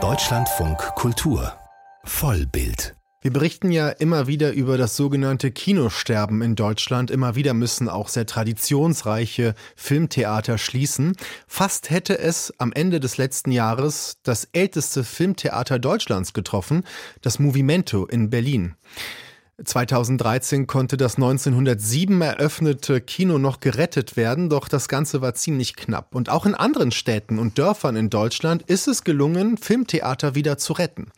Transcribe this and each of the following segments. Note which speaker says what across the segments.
Speaker 1: Deutschlandfunk Kultur Vollbild
Speaker 2: wir berichten ja immer wieder über das sogenannte Kinosterben in Deutschland. Immer wieder müssen auch sehr traditionsreiche Filmtheater schließen. Fast hätte es am Ende des letzten Jahres das älteste Filmtheater Deutschlands getroffen, das Movimento in Berlin. 2013 konnte das 1907 eröffnete Kino noch gerettet werden, doch das Ganze war ziemlich knapp. Und auch in anderen Städten und Dörfern in Deutschland ist es gelungen, Filmtheater wieder zu retten.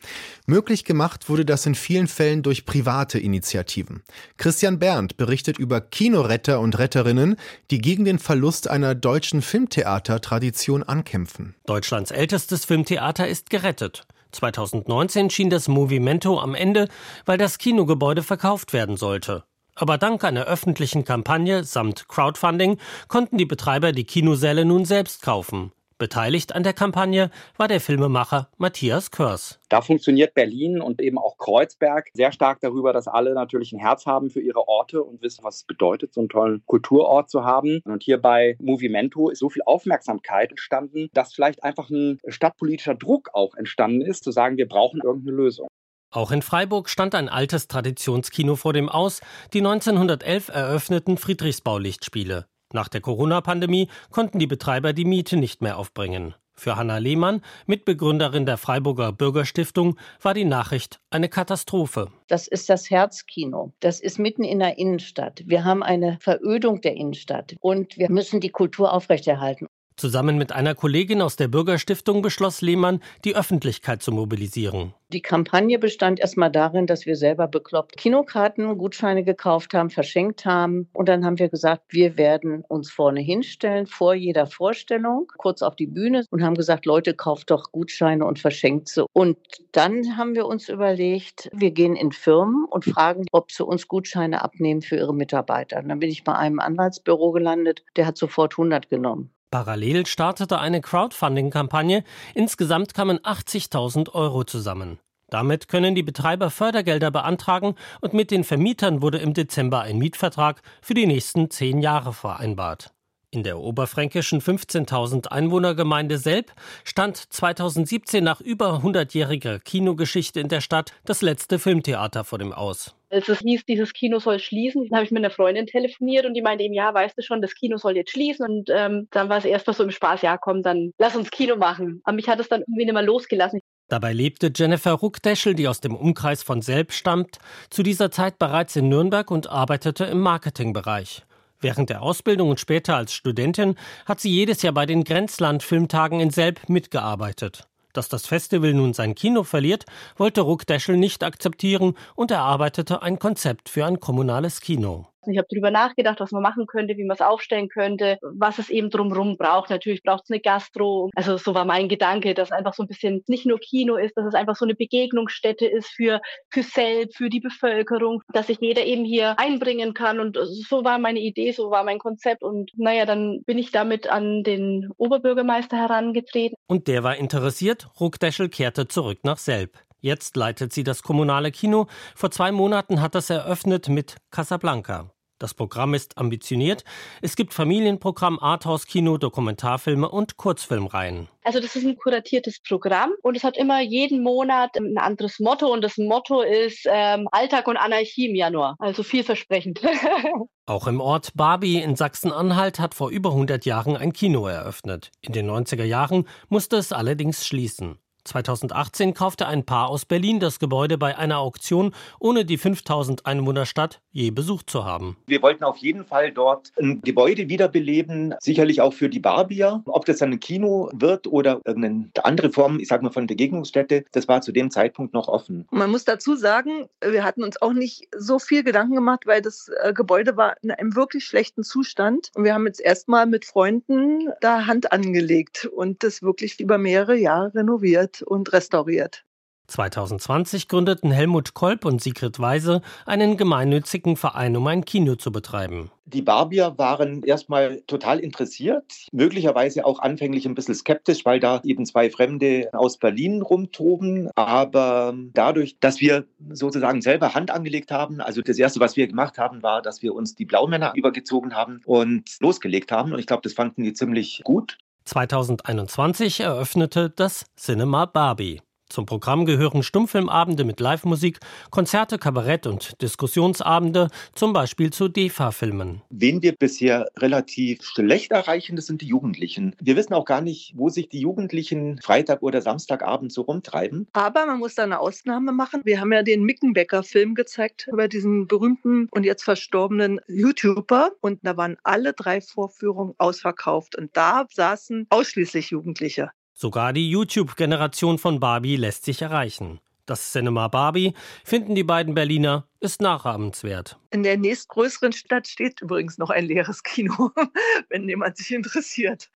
Speaker 2: Möglich gemacht wurde das in vielen Fällen durch private Initiativen. Christian Berndt berichtet über Kinoretter und Retterinnen, die gegen den Verlust einer deutschen Filmtheatertradition ankämpfen.
Speaker 3: Deutschlands ältestes Filmtheater ist gerettet. 2019 schien das Movimento am Ende, weil das Kinogebäude verkauft werden sollte. Aber dank einer öffentlichen Kampagne samt Crowdfunding konnten die Betreiber die Kinosäle nun selbst kaufen. Beteiligt an der Kampagne war der Filmemacher Matthias Körs.
Speaker 4: Da funktioniert Berlin und eben auch Kreuzberg sehr stark darüber, dass alle natürlich ein Herz haben für ihre Orte und wissen, was es bedeutet, so einen tollen Kulturort zu haben. Und hier bei Movimento ist so viel Aufmerksamkeit entstanden, dass vielleicht einfach ein stadtpolitischer Druck auch entstanden ist, zu sagen, wir brauchen irgendeine Lösung.
Speaker 3: Auch in Freiburg stand ein altes Traditionskino vor dem Aus, die 1911 eröffneten Friedrichsbau-Lichtspiele. Nach der Corona-Pandemie konnten die Betreiber die Miete nicht mehr aufbringen. Für Hanna Lehmann, Mitbegründerin der Freiburger Bürgerstiftung, war die Nachricht eine Katastrophe.
Speaker 5: Das ist das Herzkino. Das ist mitten in der Innenstadt. Wir haben eine Verödung der Innenstadt und wir müssen die Kultur aufrechterhalten.
Speaker 3: Zusammen mit einer Kollegin aus der Bürgerstiftung beschloss Lehmann, die Öffentlichkeit zu mobilisieren.
Speaker 5: Die Kampagne bestand erstmal darin, dass wir selber bekloppt Kinokarten, Gutscheine gekauft haben, verschenkt haben. Und dann haben wir gesagt, wir werden uns vorne hinstellen, vor jeder Vorstellung, kurz auf die Bühne und haben gesagt, Leute, kauft doch Gutscheine und verschenkt sie. Und dann haben wir uns überlegt, wir gehen in Firmen und fragen, ob sie uns Gutscheine abnehmen für ihre Mitarbeiter. Und dann bin ich bei einem Anwaltsbüro gelandet, der hat sofort 100 genommen.
Speaker 3: Parallel startete eine Crowdfunding-Kampagne. Insgesamt kamen 80.000 Euro zusammen. Damit können die Betreiber Fördergelder beantragen und mit den Vermietern wurde im Dezember ein Mietvertrag für die nächsten zehn Jahre vereinbart. In der oberfränkischen 15.000 Einwohnergemeinde Selb stand 2017 nach über 100-jähriger Kinogeschichte in der Stadt das letzte Filmtheater vor dem Aus.
Speaker 6: Als es hieß, dieses Kino soll schließen, habe ich mit einer Freundin telefoniert und die meinte eben, ja, weißt du schon, das Kino soll jetzt schließen. Und ähm, dann war es erstmal so im Spaß, ja, komm, dann lass uns Kino machen. Aber mich hat es dann irgendwie nicht mehr losgelassen.
Speaker 3: Dabei lebte Jennifer Ruckdeschel, die aus dem Umkreis von Selb stammt, zu dieser Zeit bereits in Nürnberg und arbeitete im Marketingbereich. Während der Ausbildung und später als Studentin hat sie jedes Jahr bei den Grenzland-Filmtagen in Selb mitgearbeitet. Dass das Festival nun sein Kino verliert, wollte Ruckdeschel nicht akzeptieren und erarbeitete ein Konzept für ein kommunales Kino.
Speaker 6: Ich habe darüber nachgedacht, was man machen könnte, wie man es aufstellen könnte, was es eben drumherum braucht. Natürlich braucht es eine Gastro. Also so war mein Gedanke, dass einfach so ein bisschen nicht nur Kino ist, dass es einfach so eine Begegnungsstätte ist für, für selbst, für die Bevölkerung, dass sich jeder eben hier einbringen kann. Und so war meine Idee, so war mein Konzept. Und naja, dann bin ich damit an den Oberbürgermeister herangetreten.
Speaker 3: Und der war interessiert. Ruckdeschel kehrte zurück nach Selb. Jetzt leitet sie das kommunale Kino. Vor zwei Monaten hat das eröffnet mit Casablanca. Das Programm ist ambitioniert. Es gibt Familienprogramm, Arthouse-Kino, Dokumentarfilme und Kurzfilmreihen.
Speaker 6: Also das ist ein kuratiertes Programm und es hat immer jeden Monat ein anderes Motto und das Motto ist ähm, Alltag und Anarchie im Januar. Also vielversprechend.
Speaker 3: Auch im Ort Barbie in Sachsen-Anhalt hat vor über 100 Jahren ein Kino eröffnet. In den 90er Jahren musste es allerdings schließen. 2018 kaufte ein Paar aus Berlin das Gebäude bei einer Auktion, ohne die 5000 Einwohnerstadt je besucht zu haben.
Speaker 4: Wir wollten auf jeden Fall dort ein Gebäude wiederbeleben, sicherlich auch für die Barbier. Ob das dann ein Kino wird oder irgendeine andere Form, ich sage mal von Begegnungsstätte, das war zu dem Zeitpunkt noch offen.
Speaker 7: Man muss dazu sagen, wir hatten uns auch nicht so viel Gedanken gemacht, weil das äh, Gebäude war in einem wirklich schlechten Zustand. Und wir haben jetzt erstmal mit Freunden da Hand angelegt und das wirklich über mehrere Jahre renoviert und restauriert.
Speaker 3: 2020 gründeten Helmut Kolb und Sigrid Weise einen gemeinnützigen Verein, um ein Kino zu betreiben.
Speaker 4: Die Barbier waren erstmal total interessiert, möglicherweise auch anfänglich ein bisschen skeptisch, weil da eben zwei Fremde aus Berlin rumtoben. Aber dadurch, dass wir sozusagen selber Hand angelegt haben, also das Erste, was wir gemacht haben, war, dass wir uns die Blaumänner übergezogen haben und losgelegt haben. Und ich glaube, das fanden die ziemlich gut.
Speaker 3: 2021 eröffnete das Cinema Barbie. Zum Programm gehören Stummfilmabende mit Live-Musik, Konzerte, Kabarett und Diskussionsabende, zum Beispiel zu DEFA-Filmen.
Speaker 8: Wen wir bisher relativ schlecht erreichen, das sind die Jugendlichen. Wir wissen auch gar nicht, wo sich die Jugendlichen Freitag oder Samstagabend so rumtreiben.
Speaker 7: Aber man muss da eine Ausnahme machen. Wir haben ja den Mickenbecker-Film gezeigt über diesen berühmten und jetzt verstorbenen YouTuber. Und da waren alle drei Vorführungen ausverkauft. Und da saßen ausschließlich Jugendliche.
Speaker 3: Sogar die YouTube-Generation von Barbie lässt sich erreichen. Das Cinema Barbie, finden die beiden Berliner, ist nachahmenswert.
Speaker 7: In der nächstgrößeren Stadt steht übrigens noch ein leeres Kino, wenn jemand sich interessiert.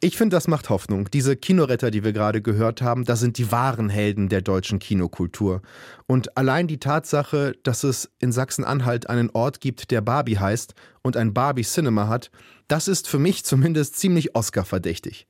Speaker 2: Ich finde, das macht Hoffnung. Diese Kinoretter, die wir gerade gehört haben, das sind die wahren Helden der deutschen Kinokultur. Und allein die Tatsache, dass es in Sachsen-Anhalt einen Ort gibt, der Barbie heißt und ein Barbie Cinema hat, das ist für mich zumindest ziemlich Oscar-verdächtig.